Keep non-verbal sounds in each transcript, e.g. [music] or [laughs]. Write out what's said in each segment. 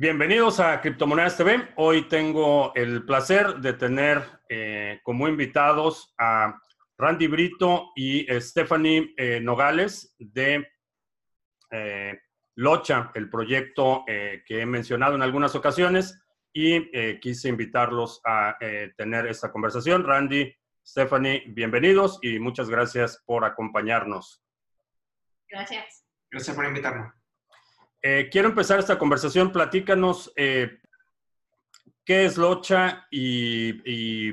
Bienvenidos a Criptomonedas TV. Hoy tengo el placer de tener eh, como invitados a Randy Brito y Stephanie eh, Nogales de eh, Locha, el proyecto que he mencionado en algunas ocasiones y quise invitarlos a tener esta conversación. Randy, Stephanie, bienvenidos y muchas gracias por acompañarnos. Gracias. Gracias por invitarnos. Eh, quiero empezar esta conversación. Platícanos eh, qué es Locha y,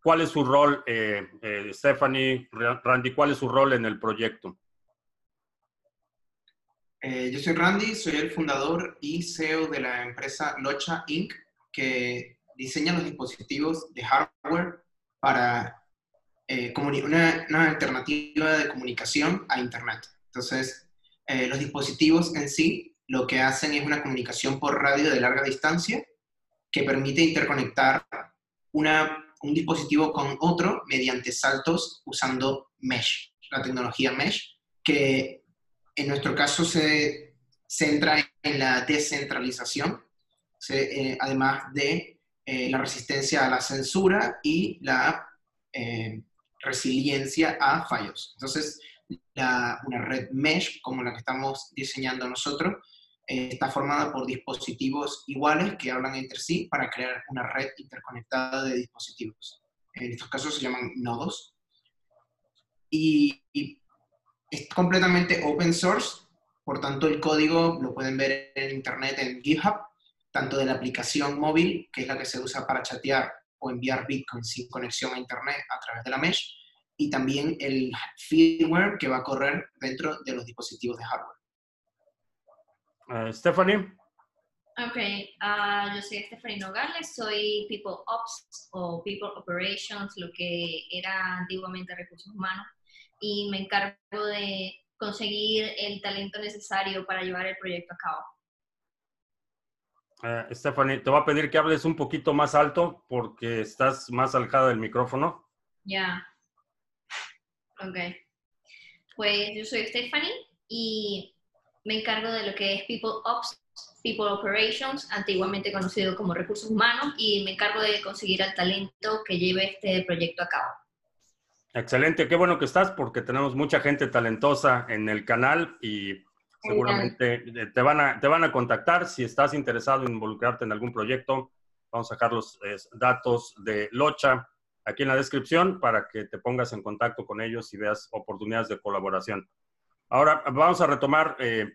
cuál es su rol, eh, Stephanie, Randy, cuál es su rol en el proyecto. yo soy Randy, soy el fundador y CEO de la empresa Locha Inc., que diseña los dispositivos de hardware para una, una alternativa de comunicación a Internet. Entonces, eh, los dispositivos en sí lo que hacen es una comunicación por radio de larga distancia que permite interconectar una, un dispositivo con otro mediante saltos usando mesh, la tecnología mesh, que en nuestro caso se centra en la descentralización, eh, además de eh, la resistencia a la censura y la resiliencia a fallos. Entonces, una red mesh como la que estamos diseñando nosotros eh, está formada por dispositivos iguales que hablan entre sí para crear una red interconectada de dispositivos. En estos casos se llaman nodos. Y, es completamente open source, por tanto el código lo pueden ver en internet en GitHub, tanto de la aplicación móvil, que es la que se usa para chatear o enviar Bitcoin sin conexión a internet a través de la mesh, y también el firmware que va a correr dentro de los dispositivos de hardware. Uh, Stephanie. Ok, uh, yo soy Stephanie Nogales, soy People Ops o People Operations, lo que era antiguamente recursos humanos, y me encargo de conseguir el talento necesario para llevar el proyecto a cabo. Uh, Stephanie, te voy a pedir que hables un poquito más alto porque estás más alejada del micrófono. Ya. Ok. Pues yo soy Stephanie y me encargo de lo que es People Ops, People Operations, antiguamente conocido como recursos humanos, y me encargo de conseguir el talento que lleve este proyecto a cabo. Excelente, qué bueno que estás porque tenemos mucha gente talentosa en el canal y seguramente te van, a, te van a contactar si estás interesado en involucrarte en algún proyecto. Vamos a dejar los eh, datos de Locha aquí en la descripción para que te pongas en contacto con ellos y veas oportunidades de colaboración. Ahora vamos a retomar eh,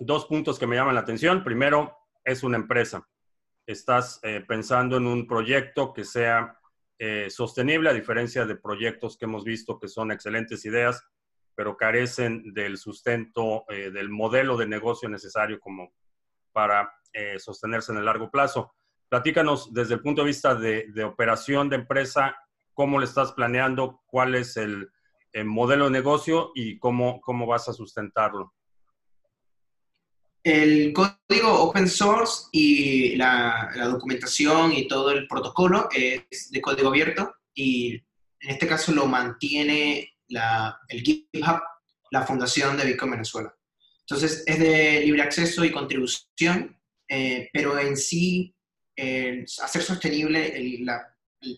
dos puntos que me llaman la atención. Primero, es una empresa. Estás eh, pensando en un proyecto que sea eh, sostenible, a diferencia de proyectos que hemos visto que son excelentes ideas, pero carecen del sustento, del modelo de negocio necesario como para sostenerse en el largo plazo. Platícanos desde el punto de vista de, operación de empresa, cómo le estás planeando, cuál es el, modelo de negocio y cómo, cómo vas a sustentarlo. El código open source y la, documentación y todo el protocolo es de código abierto y en este caso lo mantiene el GitHub, la Fundación de Bitcoin Venezuela. Entonces es de libre acceso y contribución, eh, pero en sí hacer sostenible el,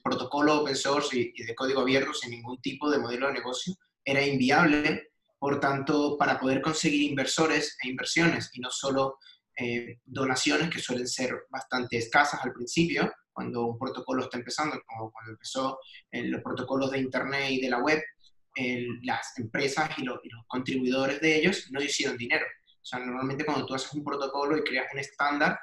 protocolo open source y, de código abierto sin ningún tipo de modelo de negocio era inviable. Por tanto, para poder conseguir inversores e inversiones y no solo eh, donaciones que suelen ser bastante escasas al principio, cuando un protocolo está empezando, como cuando empezó eh, los protocolos de Internet y de la web, las empresas y, los contribuidores de ellos no hicieron dinero. O sea, normalmente cuando tú haces un protocolo y creas un estándar,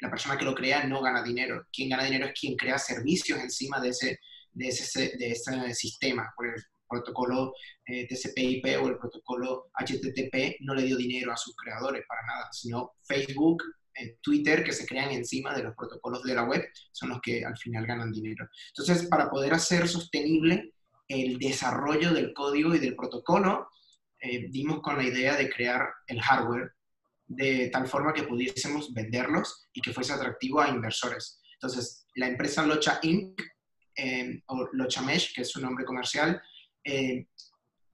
la persona que lo crea no gana dinero. Quien gana dinero es quien crea servicios encima de ese, de ese, de ese sistema. Por el protocolo eh, TCP/IP o el protocolo HTTP no le dio dinero a sus creadores para nada, sino Facebook, eh, Twitter, que se crean encima de los protocolos de la web, son los que al final ganan dinero. Entonces, para poder hacer sostenible el desarrollo del código y del protocolo, eh, dimos con la idea de crear el hardware de tal forma que pudiésemos venderlos y que fuese atractivo a inversores. Entonces, la empresa Locha Inc., eh, o Locha Mesh, que es su nombre comercial, eh,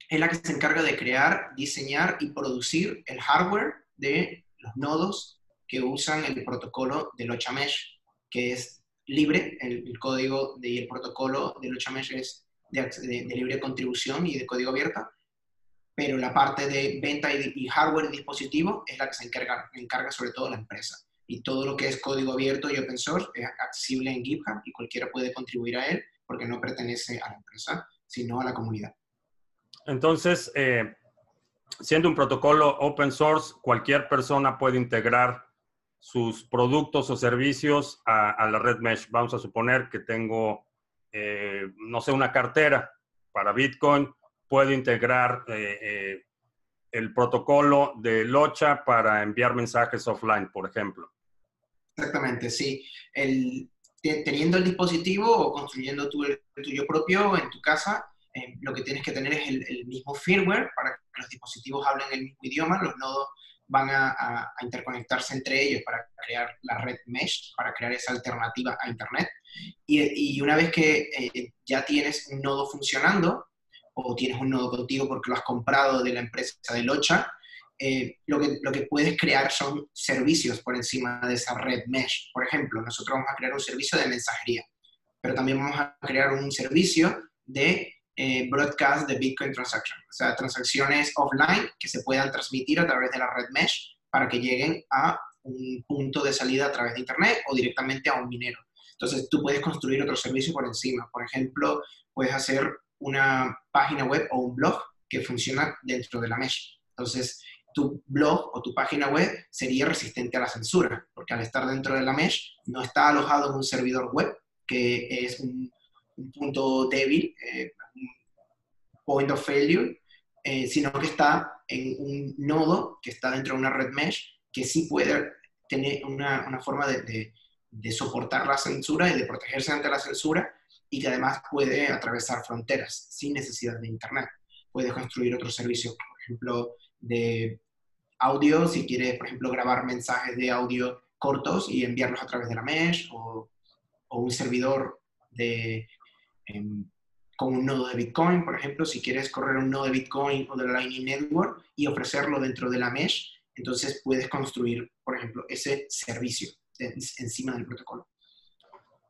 es la que se encarga de crear, diseñar y producir el hardware de los nodos que usan el protocolo de Locha Mesh, que es libre, el, código y el protocolo de Locha Mesh es de, libre contribución y de código abierto, pero la parte de venta y, hardware y dispositivo es la que se encarga, encarga sobre todo la empresa. Y todo lo que es código abierto y open source es accesible en GitHub y cualquiera puede contribuir a él porque no pertenece a la empresa, sino a la comunidad. Entonces, eh, siendo un protocolo open source, cualquier persona puede integrar sus productos o servicios a, la red mesh. Vamos a suponer que tengo, eh, no sé, una cartera para Bitcoin, puedo integrar eh, el protocolo de Locha para enviar mensajes offline, por ejemplo. Exactamente, sí. Teniendo el dispositivo o construyendo tu, el tuyo propio en tu casa, eh, lo que tienes que tener es el, mismo firmware para que los dispositivos hablen el mismo idioma, los nodos van a, interconectarse entre ellos para crear la red mesh, para crear esa alternativa a Internet. Y, una vez que eh, ya tienes un nodo funcionando, o tienes un nodo contigo porque lo has comprado de la empresa de Locha, eh, lo, que, lo que puedes crear son servicios por encima de esa red mesh. Por ejemplo, nosotros vamos a crear un servicio de mensajería, pero también vamos a crear un servicio de eh, broadcast de Bitcoin Transaction, o sea, transacciones offline que se puedan transmitir a través de la red mesh para que lleguen a un punto de salida a través de Internet o directamente a un minero. Entonces, tú puedes construir otro servicio por encima. Por ejemplo, puedes hacer una página web o un blog que funciona dentro de la mesh. Entonces, tu blog o tu página web sería resistente a la censura, porque al estar dentro de la mesh no está alojado en un servidor web, que es un, punto débil, eh, un point of failure, eh, sino que está en un nodo que está dentro de una red mesh que sí puede tener una, forma de, soportar la censura y de protegerse ante la censura y que además puede atravesar fronteras sin necesidad de Internet. Puede construir otros servicios, por ejemplo, de audio, si quieres, por ejemplo, grabar mensajes de audio cortos y enviarlos a través de la mesh o, un servidor de, em, con un nodo de Bitcoin, por ejemplo, si quieres correr un nodo de Bitcoin o de la Lightning Network y ofrecerlo dentro de la mesh, entonces puedes construir, por ejemplo, ese servicio encima del protocolo.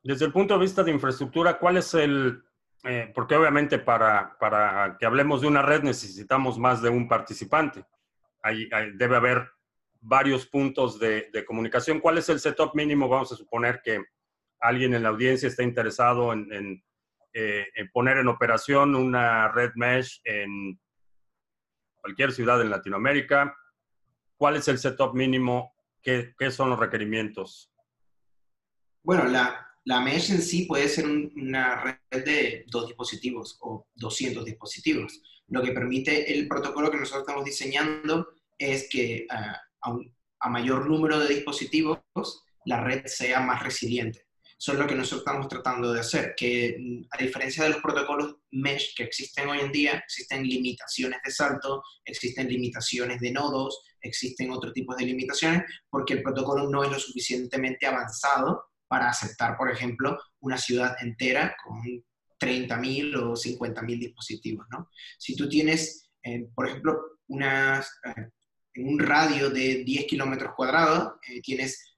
Desde el punto de vista de infraestructura, ¿cuál es el, eh, porque obviamente para, para que hablemos de una red necesitamos más de un participante debe haber varios puntos de, comunicación. ¿Cuál es el setup mínimo? Vamos a suponer que alguien en la audiencia está interesado en, eh, poner en operación una red mesh en cualquier ciudad en Latinoamérica. ¿Cuál es el setup mínimo? ¿Qué, son los requerimientos? Bueno, la, la, mesh en sí puede ser una red de dos dispositivos o 200 dispositivos. Lo que permite el protocolo que nosotros estamos diseñando es que ah, a, mayor número de dispositivos la red sea más resiliente. Eso es lo que nosotros estamos tratando de hacer, que mm, a diferencia de los protocolos mesh que existen hoy en día, existen limitaciones de salto, existen limitaciones de nodos, existen otro tipo de limitaciones, porque el protocolo no es lo suficientemente avanzado para aceptar, por ejemplo, una ciudad entera con 30.000 o 50.000 dispositivos. ¿no? Si tú tienes, eh, por ejemplo, unas, eh, en un radio de 10 kilómetros cuadrados, eh, tienes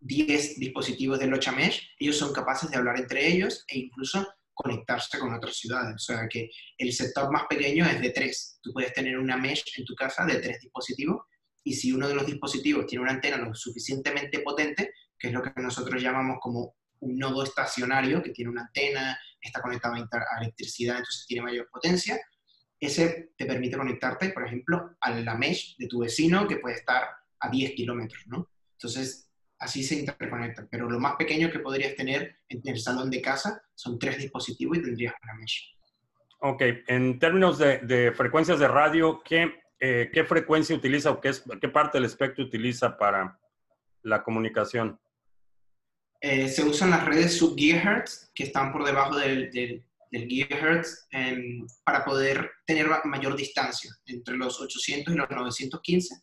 10 dispositivos de Locha Mesh, ellos son capaces de hablar entre ellos e incluso conectarse con otras ciudades. O sea que el setup más pequeño es de 3. Tú puedes tener una mesh en tu casa de 3 dispositivos y si uno de los dispositivos tiene una antena lo suficientemente potente, que es lo que nosotros llamamos como un nodo estacionario, que tiene una antena, está conectado a electricidad, entonces tiene mayor potencia, ese te permite conectarte, por ejemplo, a la mesh de tu vecino que puede estar a 10 kilómetros, ¿no? Entonces, así se interconectan. Pero lo más pequeño que podrías tener en el salón de casa son tres dispositivos y tendrías una mesh. Ok, en términos de, frecuencias de radio, ¿qué, eh, ¿qué, frecuencia utiliza o qué, es, qué parte del espectro utiliza para la comunicación? Eh, se usan las redes sub-gigahertz, que están por debajo del, gigahertz em, para poder tener mayor distancia entre los 800 y los 915.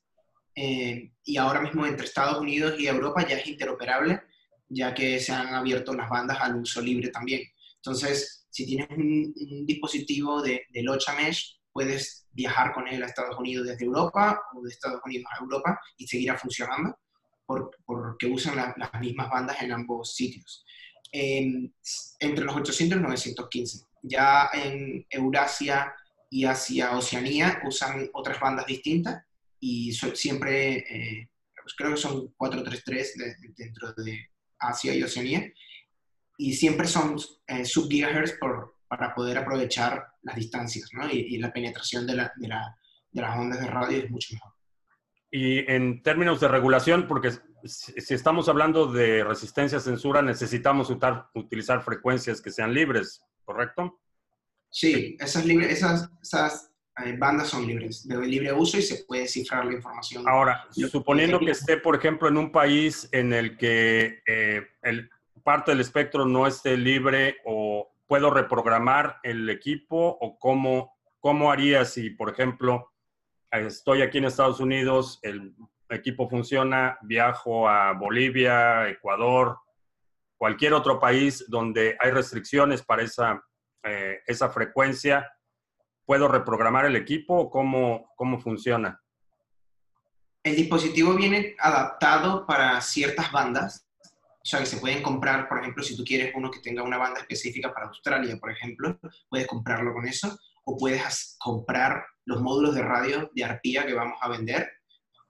Em, y ahora mismo entre Estados Unidos y Europa ya es interoperable, ya que se han abierto las bandas al uso libre también. Entonces, si tienes un, dispositivo de, de Locha Mesh, puedes viajar con él a Estados Unidos desde Europa o de Estados Unidos a Europa y seguirá funcionando. Porque usan las mismas bandas en ambos sitios. entre los 800 y 915. Ya en Eurasia y hacia Oceanía usan otras bandas distintas y siempre, eh, pues creo que son 433 dentro de Asia y Oceanía, y siempre son eh, sub-gigahertz para poder aprovechar las distancias, ¿no? y, la penetración de, la, de, la, de, las ondas de radio es mucho mejor. Y en términos de regulación, porque si estamos hablando de resistencia a censura, necesitamos utilizar frecuencias que sean libres, ¿correcto? Sí, esas, libres, esas, esas eh, bandas son libres, de libre uso y se puede cifrar la información. Ahora, suponiendo que esté, por ejemplo, en un país en el que eh, el, parte del espectro no esté libre o puedo reprogramar el equipo o cómo, cómo haría si, por ejemplo, estoy aquí en Estados Unidos, el equipo funciona, viajo a Bolivia, Ecuador, cualquier otro país donde hay restricciones para esa eh, esa frecuencia, ¿puedo reprogramar el equipo cómo, cómo funciona? El dispositivo viene adaptado para ciertas bandas, o sea que se pueden comprar, por ejemplo, si tú quieres uno que tenga una banda específica para Australia, por ejemplo, puedes comprarlo con eso, o puedes comprar los módulos de radio de arpía que vamos a vender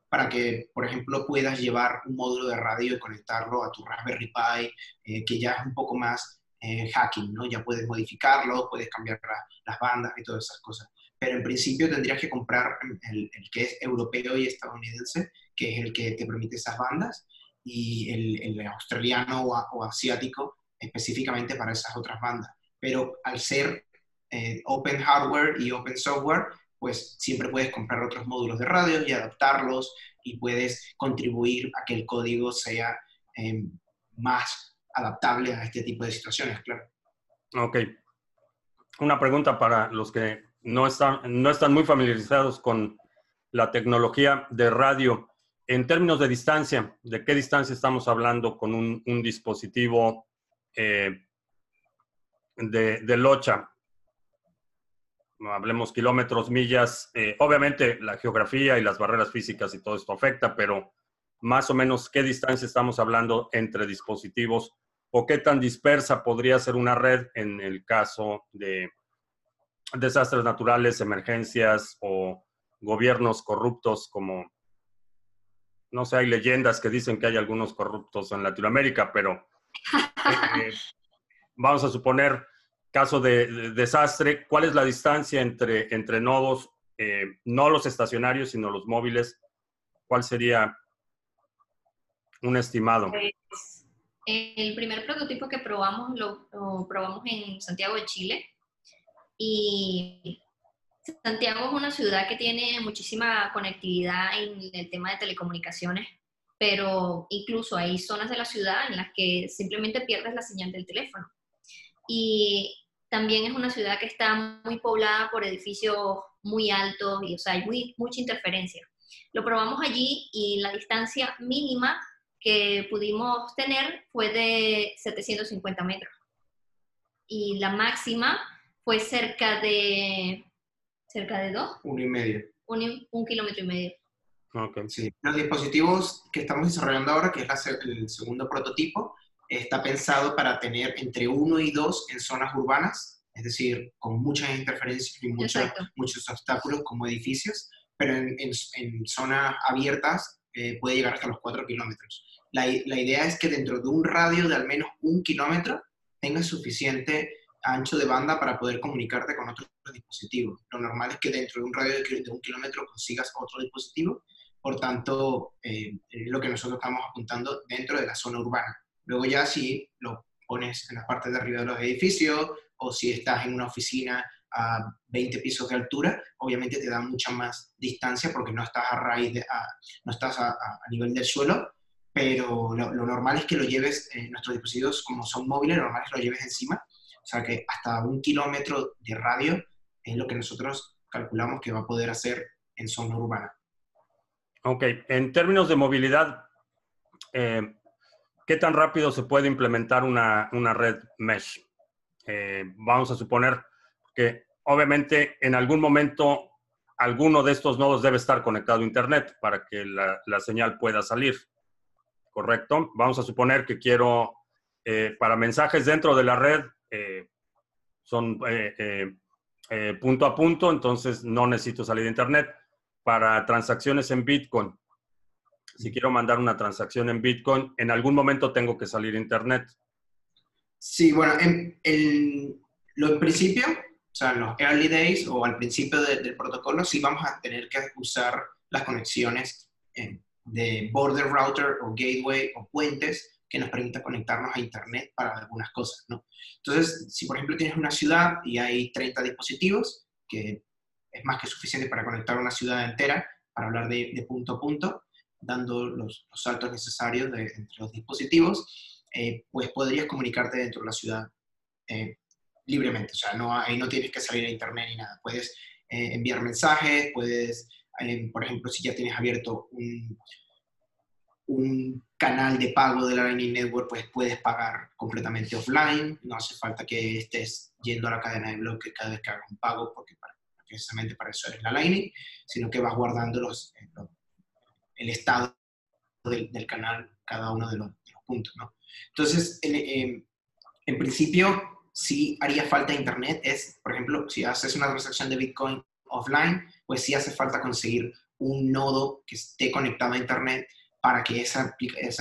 para que, por ejemplo, puedas llevar un módulo de radio y conectarlo a tu Raspberry Pi, eh, que ya es un poco más eh, hacking, ¿no? Ya puedes modificarlo, puedes cambiar las bandas y todas esas cosas. Pero en principio tendrías que comprar el, que es europeo y estadounidense, que es el que te permite esas bandas, y el, australiano o, asiático específicamente para esas otras bandas. Pero al ser eh, open hardware y open software, pues siempre puedes comprar otros módulos de radio y adaptarlos y puedes contribuir a que el código sea eh, más adaptable a este tipo de situaciones, claro. Ok. Una pregunta para los que no están, no están muy familiarizados con la tecnología de radio. En términos de distancia, ¿de qué distancia estamos hablando con un, dispositivo eh, de, locha? Hablemos kilómetros, millas. Eh, obviamente la geografía y las barreras físicas y todo esto afecta, pero más o menos qué distancia estamos hablando entre dispositivos o qué tan dispersa podría ser una red en el caso de desastres naturales, emergencias o gobiernos corruptos como, no sé, hay leyendas que dicen que hay algunos corruptos en Latinoamérica, pero [laughs] eh, vamos a suponer caso de, desastre, ¿cuál es la distancia entre, entre nodos, eh, no los estacionarios, sino los móviles? ¿Cuál sería un estimado? Pues, el primer prototipo que probamos lo, probamos en Santiago de Chile y Santiago es una ciudad que tiene muchísima conectividad en el tema de telecomunicaciones, pero incluso hay zonas de la ciudad en las que simplemente pierdes la señal del teléfono. Y también es una ciudad que está muy poblada por edificios muy altos y, o sea, hay muy, mucha interferencia. Lo probamos allí y la distancia mínima que pudimos tener fue de 750 metros. Y la máxima fue cerca de... ¿Cerca de dos? Uno y medio. Un, kilómetro y medio. Okay. Sí. Los dispositivos que estamos desarrollando ahora, que es el segundo prototipo, está pensado para tener entre uno y dos en zonas urbanas, es decir, con muchas interferencias y muchos, muchos obstáculos como edificios, pero en, en, zonas abiertas eh, puede llegar hasta los 4 kilómetros. La, la, idea es que dentro de un radio de al menos un kilómetro tengas suficiente ancho de banda para poder comunicarte con otros dispositivos. Lo normal es que dentro de un radio de un kilómetro consigas otro dispositivo, por tanto, eh, lo que nosotros estamos apuntando dentro de la zona urbana. Luego ya si lo pones en la parte de arriba de los edificios o si estás en una oficina a 20 pisos de altura, obviamente te da mucha más distancia porque no estás a raíz de, no estás a, nivel del suelo, pero lo, normal es que lo lleves, en nuestros dispositivos como son móviles, lo normal es que lo lleves encima, o sea que hasta un kilómetro de radio es lo que nosotros calculamos que va a poder hacer en zona urbana. Ok, en términos de movilidad, eh, ¿qué tan rápido se puede implementar una, una red mesh? Eh, vamos a suponer que obviamente en algún momento alguno de estos nodos debe estar conectado a Internet para que la, señal pueda salir. correcto. Vamos a suponer que quiero, eh, para mensajes dentro de la red, eh, son punto a punto, entonces no necesito salir de Internet. Para transacciones en Bitcoin, si quiero mandar una transacción en Bitcoin, en algún momento tengo que salir a Internet. Sí, bueno, en, en principio, o sea, en los early days o al principio del protocolo, sí vamos a tener que usar las conexiones de border router o gateway o puentes que nos permita conectarnos a Internet para algunas cosas, ¿no? Entonces, si por ejemplo tienes una ciudad y hay 30 dispositivos, que es más que suficiente para conectar una ciudad entera, para hablar de, punto a punto, dando los, saltos necesarios entre los dispositivos, eh, pues podrías comunicarte dentro de la ciudad eh, libremente. O sea, no, ahí no tienes que salir a internet ni nada. Puedes eh, enviar mensajes, puedes, por ejemplo, si ya tienes abierto un, un canal de pago de la Lightning Network, pues puedes pagar completamente offline, no hace falta que estés yendo a la cadena de bloques cada vez que hagas un pago, porque precisamente para eso eres la Lightning, sino que vas guardando los, el estado del, canal, cada uno de los, puntos, ¿no? Entonces, en, en, principio, si haría falta internet, es, por ejemplo, si haces una transacción de Bitcoin offline, pues sí hace falta conseguir un nodo que esté conectado a internet para que esa,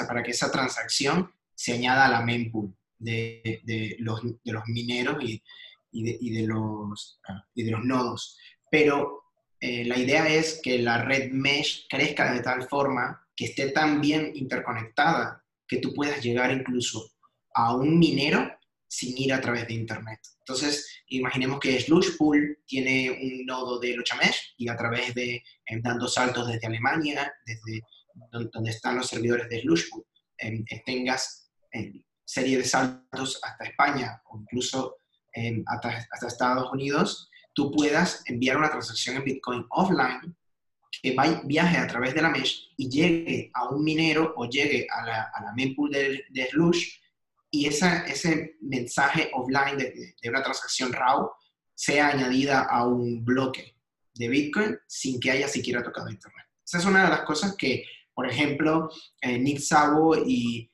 para que esa transacción se añada a la mempool de, de, los, de los, mineros y, y, de, los, y de los nodos. Pero eh, la idea es que la red mesh crezca de tal forma que esté tan bien interconectada que tú puedas llegar incluso a un minero sin ir a través de Internet. Entonces, imaginemos que Slushpool tiene un nodo de Lochamesh y a través de, eh, dando saltos desde Alemania, desde donde están los servidores de Slushpool, eh, tengas serie de saltos hasta España o incluso hasta, hasta Estados Unidos, tú puedas enviar una transacción en Bitcoin offline que viaje a través de la mesh y llegue a un minero o llegue a la, a la mempool de, de Slush y esa, ese mensaje offline de, de, una transacción RAW sea añadida a un bloque de Bitcoin sin que haya siquiera tocado Internet. Esa es una de las cosas que, por ejemplo, eh, Nick Szabo y,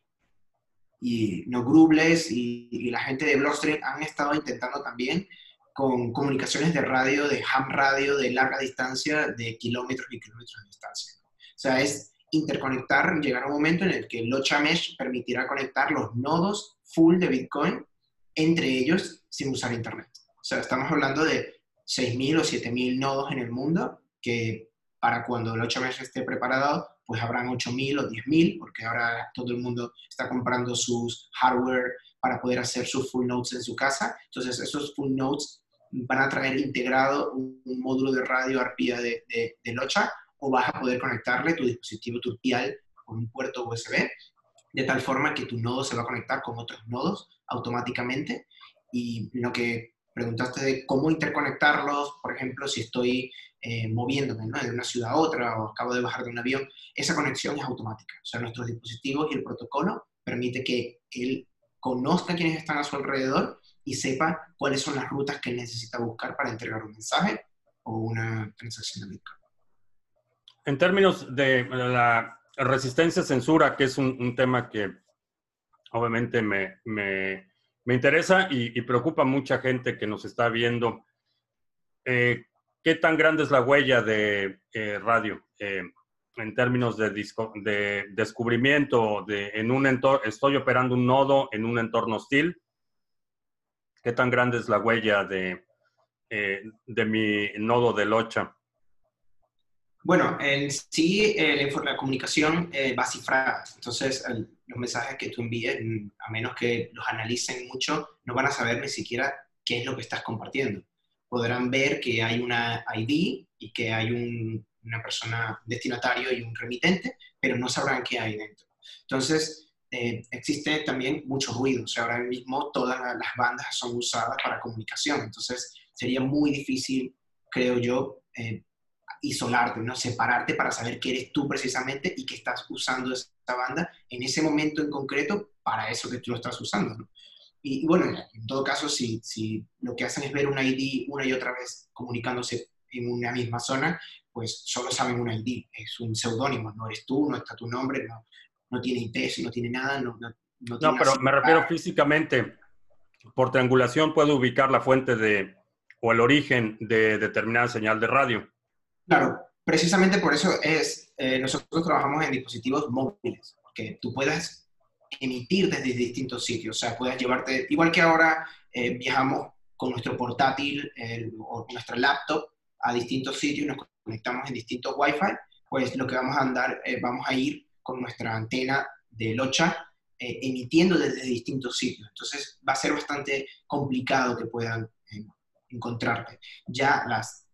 y No Grubles y, la gente de Blockstream han estado intentando también con comunicaciones de radio, de ham radio, de larga distancia, de kilómetros y kilómetros de distancia. O sea, es interconectar, llegar a un momento en el que Locha Mesh permitirá conectar los nodos full de Bitcoin entre ellos sin usar Internet. O sea, estamos hablando de 6.000 o 7.000 nodos en el mundo que para cuando Locha Mesh esté preparado, pues habrán 8.000 o 10.000, porque ahora todo el mundo está comprando sus hardware para poder hacer sus full nodes en su casa. Entonces, esos full nodes van a traer integrado un, módulo de radio arpía de, Locha o vas a poder conectarle tu dispositivo turpial con un puerto USB, de tal forma que tu nodo se va a conectar con otros nodos automáticamente. Y lo que preguntaste de cómo interconectarlos, por ejemplo, si estoy eh, moviéndome de una ciudad a otra o acabo de bajar de un avión, esa conexión es automática. O sea, nuestros dispositivos y el protocolo permite que él conozca quiénes están a su alrededor y sepa cuáles son las rutas que necesita buscar para entregar un mensaje o una transacción de Bitcoin. En términos de la resistencia a censura, que es un, tema que obviamente me, me, me interesa y, preocupa a mucha gente que nos está viendo, eh, ¿qué tan grande es la huella de eh, radio? Eh, en términos de, de descubrimiento de, en un entorno, estoy operando un nodo en un entorno hostil, ¿Qué tan grande es la huella de, eh, de mi nodo de Locha? Bueno, en sí la, comunicación eh, va cifrada. Entonces, los mensajes que tú envíes, a menos que los analicen mucho, no van a saber ni siquiera qué es lo que estás compartiendo. Podrán ver que hay una ID y que hay un, una persona destinatario y un remitente, pero no sabrán qué hay dentro. Entonces, eh, existe también mucho ruido. O sea, ahora mismo todas las bandas son usadas para comunicación. Entonces, sería muy difícil, creo yo, eh, isolarte, ¿no? separarte para saber que eres tú precisamente y que estás usando esa banda en ese momento en concreto para eso que tú lo estás usando. Y, bueno, en todo caso, si, si lo que hacen es ver un ID una y otra vez comunicándose en una misma zona, pues solo saben un ID, es un seudónimo, no eres tú, no está tu nombre, no, no tiene IPs, no tiene nada, no, no, no, no pero me refiero físicamente. Por triangulación puedo ubicar la fuente de, o el origen de determinada señal de radio. Claro, precisamente por eso es, eh, nosotros trabajamos en dispositivos móviles, que tú puedas emitir desde distintos sitios, o sea, puedas llevarte, igual que ahora eh, viajamos con nuestro portátil o nuestra laptop a distintos sitios, nos conectamos en distintos Wi-Fi, pues lo que vamos a andar, eh, vamos a ir con nuestra antena de Locha emitiendo desde distintos sitios. Entonces va a ser bastante complicado que puedan encontrarte. Ya las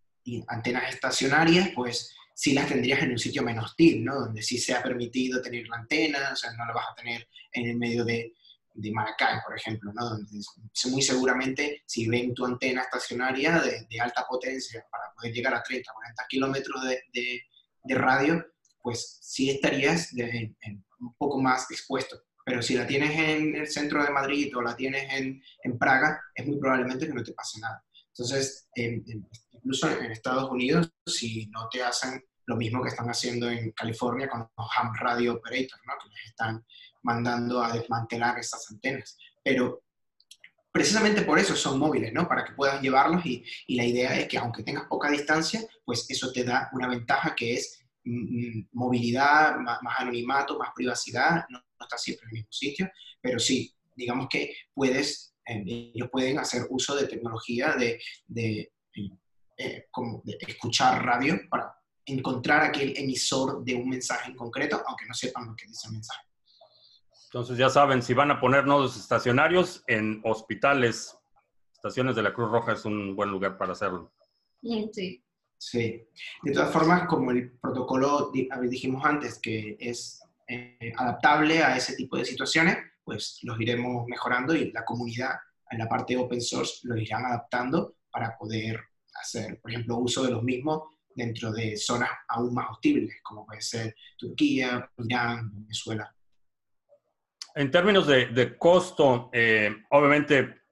antenas estacionarias, pues sí las tendrías en un sitio menos hostil, ¿no? Donde sí se ha permitido tener la antena, o sea, no la vas a tener en el medio de, de Maracay, por ejemplo, ¿no? Donde muy seguramente si ven tu antena estacionaria de, alta potencia para poder llegar a 30, 40 kilómetros de, radio, pues sí estarías un poco más expuesto. Pero si la tienes en el centro de Madrid o la tienes en, en Praga, es muy probablemente que no te pase nada. Entonces, incluso en Estados Unidos, si no te hacen lo mismo que están haciendo en California con los ham radio operators, ¿no? que les están mandando a desmantelar estas antenas. Pero precisamente por eso son móviles, ¿no? Para que puedas llevarlos y, y, la idea es que aunque tengas poca distancia, pues eso te da una ventaja que es movilidad, más, anonimato, más privacidad, no, no estás siempre en el mismo sitio, pero sí, digamos que puedes ellos pueden hacer uso de tecnología de, de, eh, como de escuchar radio para encontrar aquel emisor de un mensaje en concreto, aunque no sepan lo que dice el mensaje. Entonces ya saben, si van a poner nodos estacionarios en hospitales, estaciones de la Cruz Roja es un buen lugar para hacerlo. Sí. Sí. De todas formas, como el protocolo dijimos antes, que es eh, adaptable a ese tipo de situaciones, pues los iremos mejorando y la comunidad en la parte open source los irán adaptando para poder hacer, por ejemplo, uso de los mismos dentro de zonas aún más hostiles, como puede ser Turquía, Irán, Venezuela. En términos de, costo, eh, obviamente,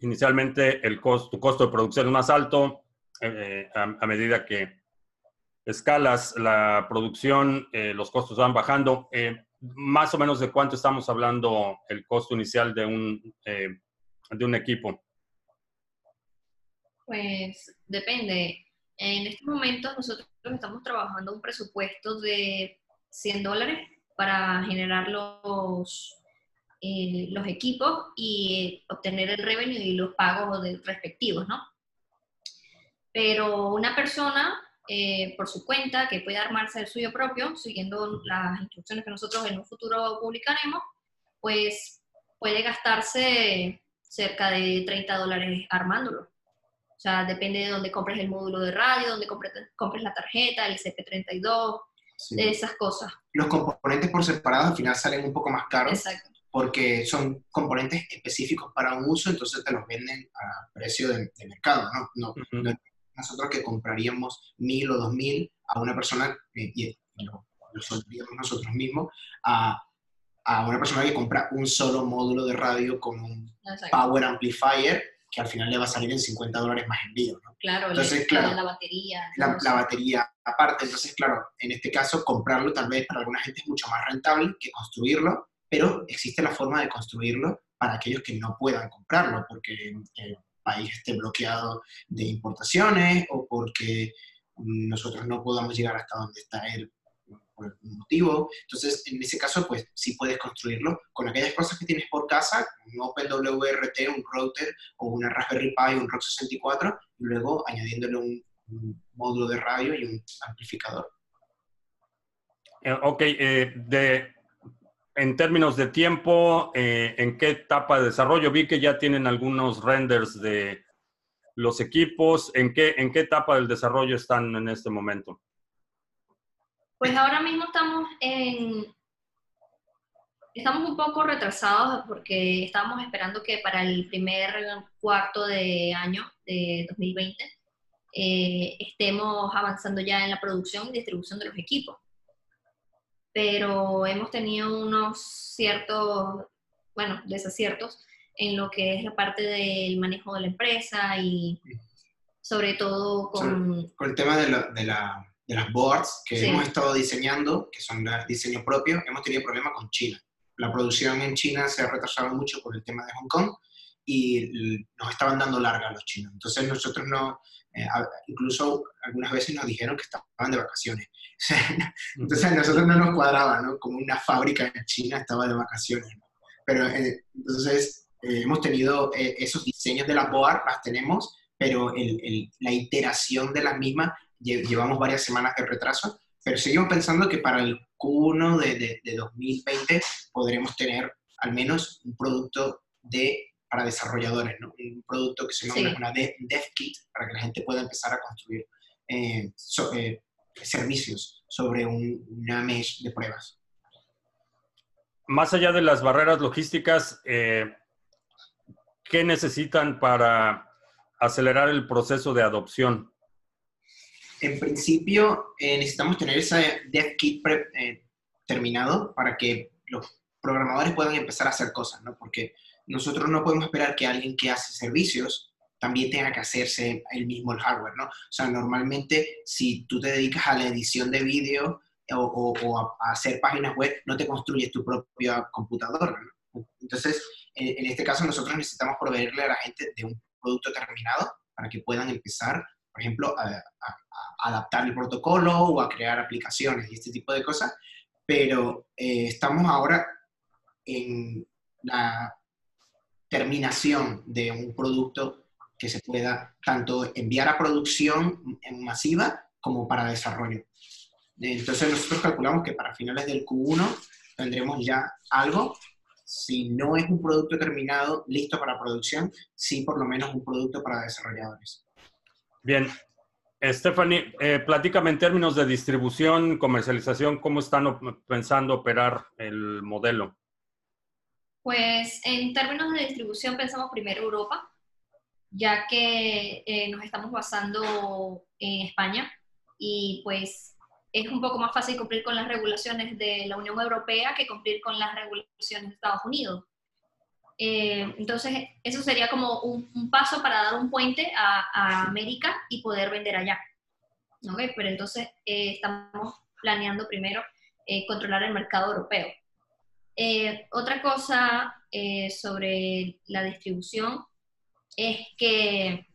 inicialmente el costo, tu costo de producción es más alto eh, a, medida que escalas la producción, eh, los costos van bajando más o menos de cuánto estamos hablando el costo inicial de un, eh, de un equipo? Pues depende. En este momento nosotros estamos trabajando un presupuesto de 100 dólares para generar los, eh, los equipos y obtener el revenue y los pagos respectivos, ¿no? Pero una persona eh, por su cuenta, que puede armarse el suyo propio, siguiendo las instrucciones que nosotros en un futuro publicaremos, pues puede gastarse cerca de 30 dólares armándolo. O sea, depende de dónde compres el módulo de radio, dónde compres, compres la tarjeta, el CP32, de esas cosas. Los componentes por separado al final salen un poco más caros. Porque son componentes específicos para un uso, entonces te los venden a precio de, mercado, ¿no? no nosotros que compraríamos mil o dos mil a una persona, y lo, lo nosotros mismos, a, a, una persona que compra un solo módulo de radio con un power amplifier que al final le va a salir en 50 dólares más envío. ¿no? Claro, entonces, claro, la batería. La, la, batería aparte, entonces, claro, en este caso, comprarlo tal vez para alguna gente es mucho más rentable que construirlo, pero existe la forma de construirlo para aquellos que no puedan comprarlo, porque eh, país esté bloqueado de importaciones o porque nosotros no podamos llegar hasta donde está él por algún motivo. Entonces, en ese caso, pues sí puedes construirlo con aquellas cosas que tienes por casa, un OpenWRT, un router o una Raspberry Pi, un ROC 64, y luego añadiéndole un, módulo de radio y un amplificador. Eh, ok, eh, de, en términos de tiempo, eh, ¿en qué etapa de desarrollo? Vi que ya tienen algunos renders de los equipos. ¿En qué, ¿En qué etapa del desarrollo están en este momento? Pues ahora mismo estamos en... Estamos un poco retrasados porque estábamos esperando que para el primer cuarto de año de 2020 eh, estemos avanzando ya en la producción y distribución de los equipos pero hemos tenido unos ciertos, bueno, desaciertos en lo que es la parte del manejo de la empresa y sobre todo con... con el tema de la, de la de las boards que hemos estado diseñando, que son de diseño propio, hemos tenido problemas con China. La producción en China se ha retrasado mucho por el tema de Hong Kong y nos estaban dando larga a los chinos. Entonces nosotros no, eh, incluso algunas veces nos dijeron que estaban de vacaciones. [laughs] Entonces a nosotros no nos cuadraba, ¿no? Como una fábrica en China estaba de vacaciones. Pero eh, entonces eh, hemos tenido esos diseños de las board, las tenemos, pero la iteración de las mismas llevamos varias semanas de retraso, pero seguimos pensando que para el Q1 de, de 2020 podremos tener al menos un producto de para desarrolladores, ¿no? un producto que se llama una dev, kit para que la gente pueda empezar a construir eh, eh, servicios sobre una mesh de pruebas. Más allá de las barreras logísticas, eh, ¿qué necesitan para acelerar el proceso de adopción? En principio, necesitamos tener ese dev kit terminado para que los programadores puedan empezar a hacer cosas, ¿no? Porque nosotros no podemos esperar que alguien que hace servicios también tenga que hacerse el mismo el hardware, ¿no? O sea, normalmente si tú te dedicas a la edición de vídeo o, a, hacer páginas web, no te construyes tu propia computadora, ¿no? Entonces, en, este caso nosotros necesitamos proveerle a la gente de un producto terminado para que puedan empezar, por ejemplo, a, adaptar el protocolo o a crear aplicaciones y este tipo de cosas, pero eh, estamos ahora en la terminación de un producto que se pueda tanto enviar a producción en masiva como para desarrollo. Entonces nosotros calculamos que para finales del Q1 tendremos ya algo, si no es un producto terminado, listo para producción, sí por lo menos un producto para desarrolladores. Bien. Stephanie, eh, en términos de distribución, comercialización, ¿cómo están pensando operar el modelo? Pues en términos de distribución pensamos primero Europa, ya que eh, nos estamos basando en España y pues es un poco más fácil cumplir con las regulaciones de la Unión Europea que cumplir con las regulaciones de Estados Unidos. Eh, entonces, eso sería como un, paso para dar un puente a, América y poder vender allá. Pero entonces eh, estamos planeando primero controlar el mercado europeo. Eh, otra cosa eh, sobre la distribución es que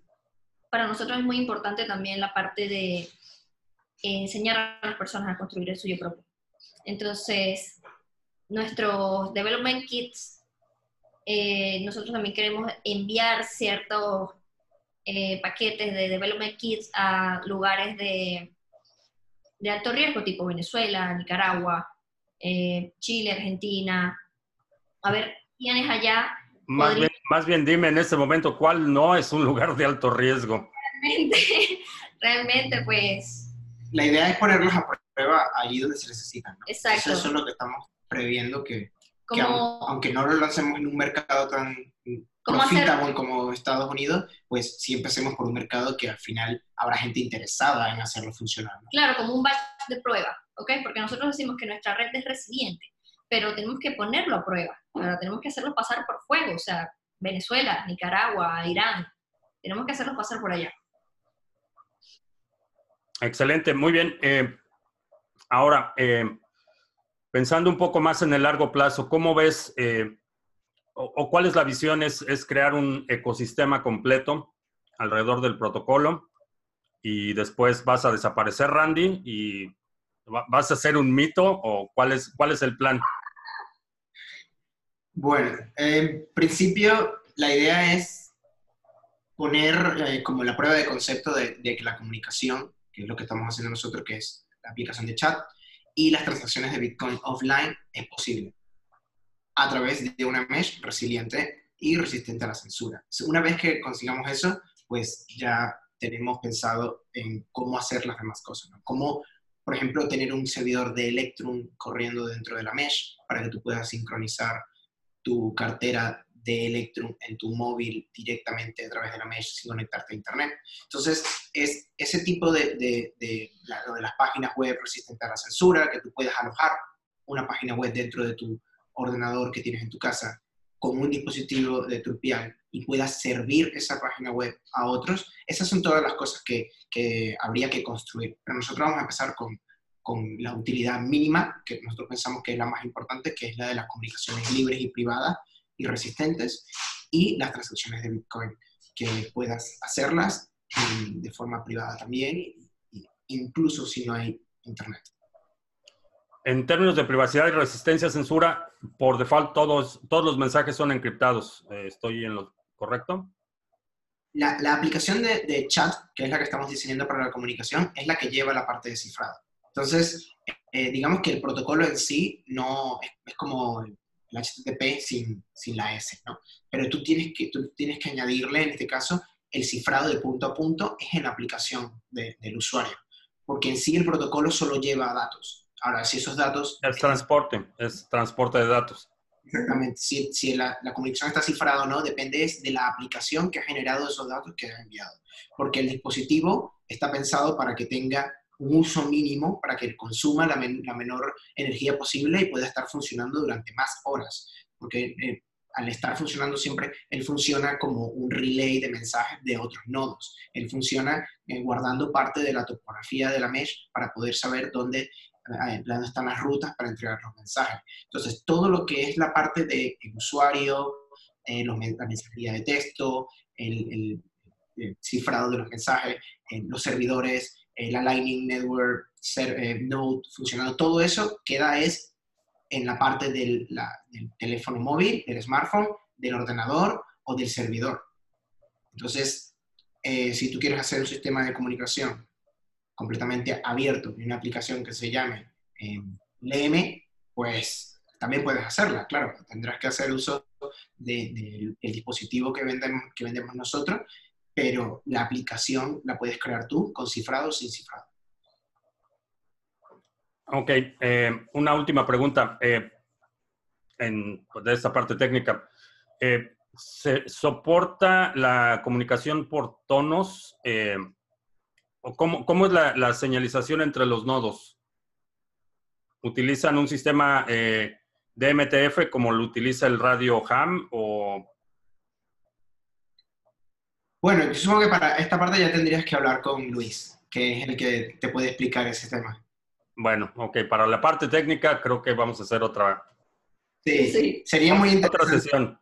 para nosotros es muy importante también la parte de enseñar a las personas a construir el suyo propio. Entonces, nuestros development kits, eh, nosotros también queremos enviar ciertos paquetes de development kits a lugares de, de alto riesgo, tipo Venezuela, Nicaragua, eh, Chile, Argentina. A ver, ¿quiénes allá? Más bien, más bien dime en este momento, ¿cuál no es un lugar de alto riesgo? Realmente, [laughs] realmente pues... La idea es ponerlos a prueba allí donde se necesitan. ¿no? Exacto. Eso, es lo que estamos previendo, que, aunque no lo lancemos en un mercado tan profitable como Estados Unidos, pues sí empecemos por un mercado que al final habrá gente interesada en hacerlo funcionar. Claro, como un batch de prueba. ¿Ok? Porque nosotros decimos que nuestra red es resiliente, pero tenemos que ponerlo a prueba, tenemos que hacerlo pasar por fuego, o sea, Venezuela, Nicaragua, Irán, tenemos que hacerlo pasar por allá. Excelente, muy bien. Eh, ahora, eh, pensando un poco más en el largo plazo, ¿cómo ves eh, o, cuál es la visión? ¿Es, ¿Es crear un ecosistema completo alrededor del protocolo? y después vas a desaparecer Randy y ¿Vas a hacer un mito o cuál es, cuál es el plan? Bueno, en principio la idea es poner eh, como la prueba de concepto de, que la comunicación, que es lo que estamos haciendo nosotros, que es la aplicación de chat, y las transacciones de Bitcoin offline es posible a través de una mesh resiliente y resistente a la censura. Una vez que consigamos eso, pues ya tenemos pensado en cómo hacer las demás cosas, ¿no? Cómo por ejemplo, tener un servidor de Electrum corriendo dentro de la mesh para que tú puedas sincronizar tu cartera de Electrum en tu móvil directamente a través de la mesh sin conectarte a Internet. Entonces, es ese tipo de, de, de, las páginas web resistentes a la censura, que tú puedes alojar una página web dentro de tu ordenador que tienes en tu casa con un dispositivo de Trupial y pueda servir esa página web a otros, esas son todas las cosas que, que habría que construir. Pero nosotros vamos a empezar con, con la utilidad mínima, que nosotros pensamos que es la más importante, que es la de las comunicaciones libres y privadas y resistentes, y las transacciones de Bitcoin, que puedas hacerlas de forma privada también, incluso si no hay Internet. En términos de privacidad y resistencia a censura, por default todos, todos los mensajes son encriptados. Eh, ¿Estoy en lo correcto? La, la aplicación de, de, chat, que es la que estamos diseñando para la comunicación, es la que lleva la parte de cifrado. Entonces, eh, digamos que el protocolo en sí no es, es como el HTTP sin, sin, la S, ¿no? Pero tú tienes, que, tú tienes que añadirle, en este caso, el cifrado de punto a punto es en la aplicación de, del usuario, porque en sí el protocolo solo lleva datos. Ahora, si esos datos... Es transporte, es transporte de datos. Exactamente. Si, si la, la, comunicación está cifrada o no, depende de la aplicación que ha generado esos datos que ha enviado. Porque el dispositivo está pensado para que tenga un uso mínimo, para que consuma la, men la menor energía posible y pueda estar funcionando durante más horas. Porque eh, al estar funcionando siempre, él funciona como un relay de mensajes de otros nodos. Él funciona eh, guardando parte de la topografía de la mesh para poder saber dónde dónde están las rutas para entregar los mensajes. Entonces, todo lo que es la parte del de usuario, eh, los, la mensajería de texto, el, el, el cifrado de los mensajes, eh, los servidores, eh, la Lightning Network, ser, eh, Node funcionando, todo eso queda es en la parte del, la, del teléfono móvil, del smartphone, del ordenador o del servidor. Entonces, si tú quieres hacer un sistema de comunicación completamente abierto y una aplicación que se llame eh, LM, pues también puedes hacerla, claro. Tendrás que hacer uso del de, de dispositivo que vendemos, que vendemos nosotros, pero la aplicación la puedes crear tú con cifrado o sin cifrado. Ok, eh, una última pregunta eh, en, pues, de esta parte técnica. Eh, ¿Se soporta la comunicación por tonos? Eh, ¿Cómo, cómo es la, la, señalización entre los nodos? ¿Utilizan un sistema eh, de MTF como lo utiliza el radio ham o...? Bueno, yo supongo que para esta parte ya tendrías que hablar con Luis, que es el que te puede explicar ese tema. Bueno, ok, para la parte técnica creo que vamos a hacer otra... Sí, sí. sería muy interesante. Otra sesión.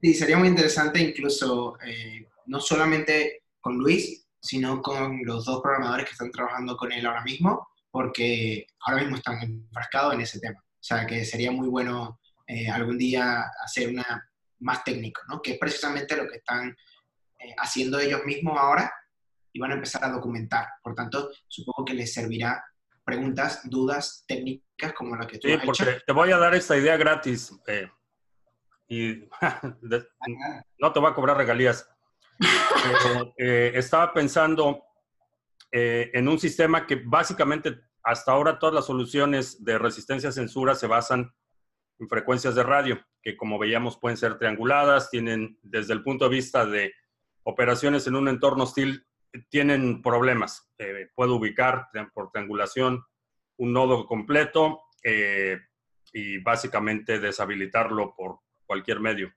Sí, sería muy interesante incluso eh, no solamente con Luis, sino con los dos programadores que están trabajando con él ahora mismo, porque ahora mismo están enfrascados en ese tema. O sea, que sería muy bueno eh, algún día hacer una más técnico, ¿no? Que es precisamente lo que están eh, haciendo ellos mismos ahora y van a empezar a documentar. Por tanto, supongo que les servirá preguntas, dudas técnicas como la que tú sí, has porque hecho. te voy a dar esta idea gratis eh, y [laughs] no te voy a cobrar regalías. Pero, eh, estaba pensando eh, en un sistema que básicamente hasta ahora todas las soluciones de resistencia a censura se basan en frecuencias de radio, que como veíamos pueden ser trianguladas, tienen desde el punto de vista de operaciones en un entorno hostil, tienen problemas. Eh, puedo ubicar por triangulación un nodo completo y básicamente deshabilitarlo por cualquier medio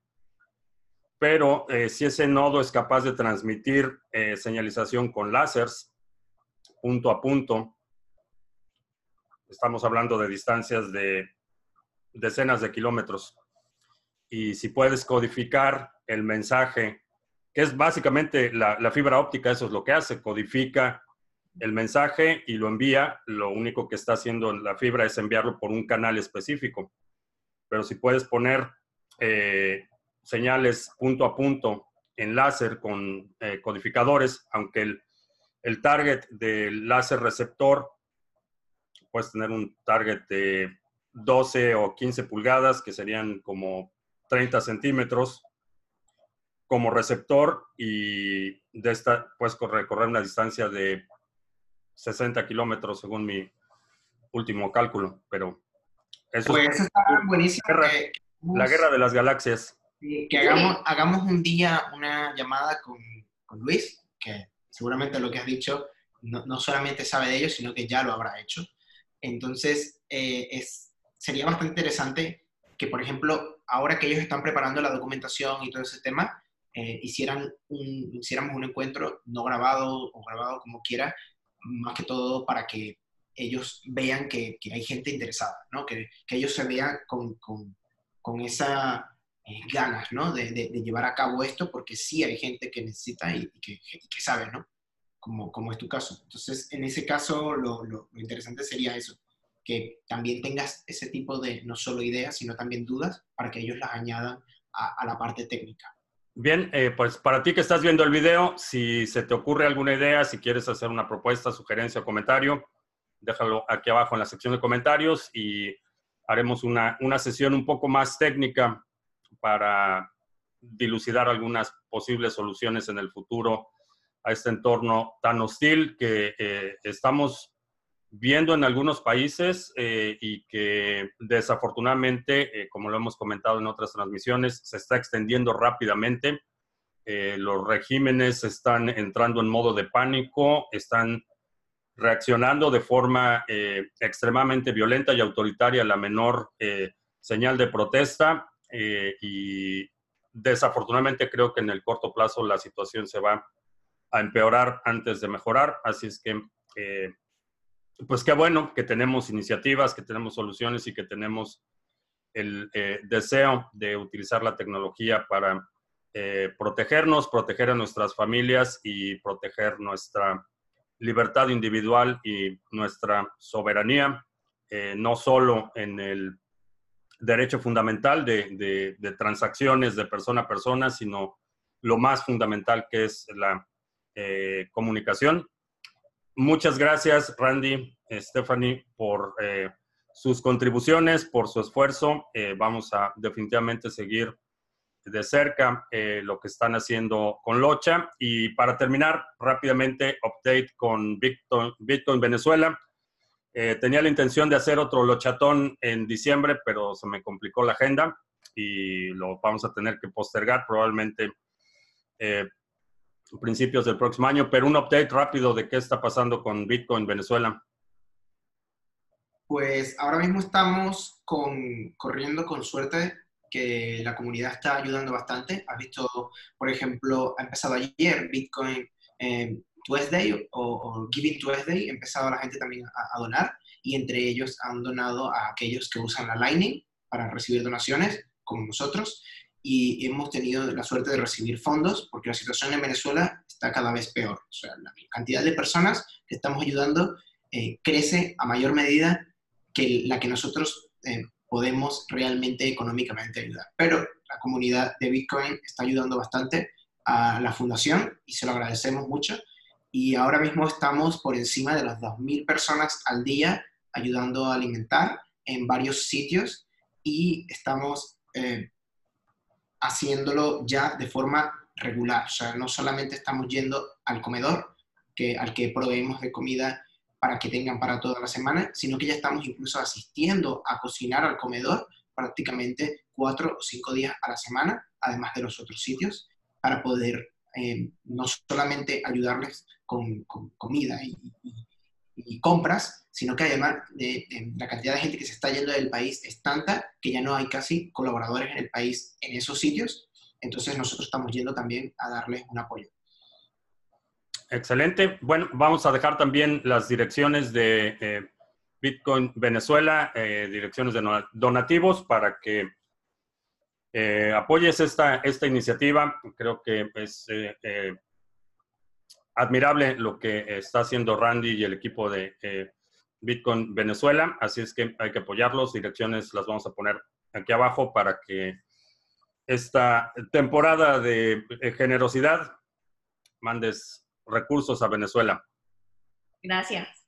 pero eh, si ese nodo es capaz de transmitir eh, señalización con láseres punto a punto, estamos hablando de distancias de decenas de kilómetros. Y si puedes codificar el mensaje, que es básicamente la, fibra óptica, eso es lo que hace, codifica el mensaje y lo envía, lo único que está haciendo la fibra es enviarlo por un canal específico. Pero si puedes poner eh, señales punto a punto en láser con eh, codificadores, aunque el, el target del láser receptor puedes tener un target de 12 o 15 pulgadas, que serían como 30 centímetros como receptor y de esta puedes recorrer una distancia de 60 kilómetros según mi último cálculo, pero eso pues es está buenísimo. Guerra, que, la guerra de las galaxias. Que hagamos, hagamos un día una llamada con, con, Luis, que seguramente lo que has dicho no, no, solamente sabe de ello, sino que ya lo habrá hecho. Entonces, eh, es, sería bastante interesante que, por ejemplo, ahora que ellos están preparando la documentación y todo ese tema, eh, hicieran un, hiciéramos un encuentro no grabado o grabado como quiera, más que todo para que ellos vean que, que hay gente interesada, ¿no? que, que, ellos se vean con, con, con esa eh, ganas ¿no? de, de, de, llevar a cabo esto, porque sí hay gente que necesita y, y, que, y que, sabe, ¿no? como, como, es tu caso. Entonces, en ese caso, lo, lo, lo interesante sería eso, que también tengas ese tipo de no solo ideas, sino también dudas, para que ellos las añadan a, a la parte técnica. Bien, eh, pues para ti que estás viendo el video, si se te ocurre alguna idea, si quieres hacer una propuesta, sugerencia o comentario, déjalo aquí abajo en la sección de comentarios y haremos una, una sesión un poco más técnica para dilucidar algunas posibles soluciones en el futuro a este entorno tan hostil que eh, estamos viendo en algunos países eh, y que desafortunadamente, eh, como lo hemos comentado en otras transmisiones, se está extendiendo rápidamente. Los regímenes están entrando en modo de pánico, están reaccionando de forma extremadamente violenta y autoritaria a la menor señal de protesta y desafortunadamente creo que en el corto plazo la situación se va a empeorar antes de mejorar, así es que pues qué bueno que tenemos iniciativas, que tenemos soluciones y que tenemos el eh, deseo de utilizar la tecnología para eh, protegernos, proteger a nuestras familias y proteger nuestra libertad individual y nuestra soberanía, eh, no solo en el derecho fundamental de, transacciones de persona a persona, sino lo más fundamental que es la eh, comunicación Muchas gracias, Randy, Stephanie, por eh, sus contribuciones, por su esfuerzo. Eh, vamos a definitivamente seguir de cerca lo que están haciendo con Locha. Y para terminar, rápidamente, update con Bitcoin, Bitcoin Venezuela. Tenía la intención de hacer otro lochatón en diciembre, pero se me complicó la agenda y lo vamos a tener que postergar probablemente principios del próximo año, pero un update rápido de qué está pasando con Bitcoin Venezuela. Pues ahora mismo estamos con, corriendo con suerte que la comunidad está ayudando bastante. Has visto, por ejemplo, ha empezado ayer Bitcoin eh, Tuesday o, o, Giving Tuesday, ha empezado la gente también a, a, donar y entre ellos han donado a aquellos que usan la Lightning para recibir donaciones, como nosotros, y hemos tenido la suerte de recibir fondos porque la situación en Venezuela está cada vez peor. O sea, la cantidad de personas que estamos ayudando eh, crece a mayor medida que la que nosotros eh, podemos realmente económicamente ayudar. Pero la comunidad de Bitcoin está ayudando bastante a la fundación y se lo agradecemos mucho. Y ahora mismo estamos por encima de las 2.000 personas al día ayudando a alimentar en varios sitios y estamos eh, haciéndolo ya de forma regular. O sea, no solamente estamos yendo al comedor, que, al que proveemos de comida para que tengan para toda la semana, sino que ya estamos incluso asistiendo a cocinar al comedor prácticamente cuatro o cinco días a la semana, además de los otros sitios, para poder eh, no solamente ayudarles con, con comida y, y, y compras, sino que además de, de, la cantidad de gente que se está yendo del país es tanta que ya no hay casi colaboradores en el país en esos sitios. Entonces nosotros estamos yendo también a darles un apoyo. Excelente. Bueno, vamos a dejar también las direcciones de eh, Bitcoin Venezuela, eh, direcciones de donativos para que eh, apoyes esta, esta iniciativa. Creo que es eh, eh, admirable lo que está haciendo Randy y el equipo de Bitcoin Venezuela, así es que hay que apoyarlos. Direcciones las vamos a poner aquí abajo para que esta temporada de generosidad mandes recursos a Venezuela. Gracias.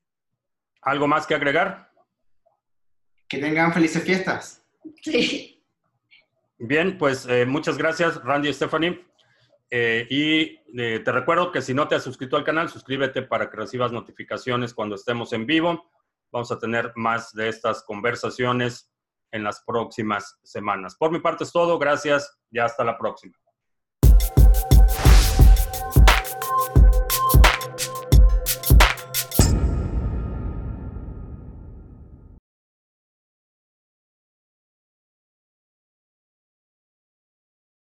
¿Algo más que agregar? Que tengan felices fiestas. Sí. Bien, pues eh, muchas gracias, Randy y Stephanie. Eh, y eh, te recuerdo que si no te has suscrito al canal, suscríbete para que recibas notificaciones cuando estemos en vivo. Vamos a tener más de estas conversaciones en las próximas semanas. Por mi parte es todo. Gracias y hasta la próxima.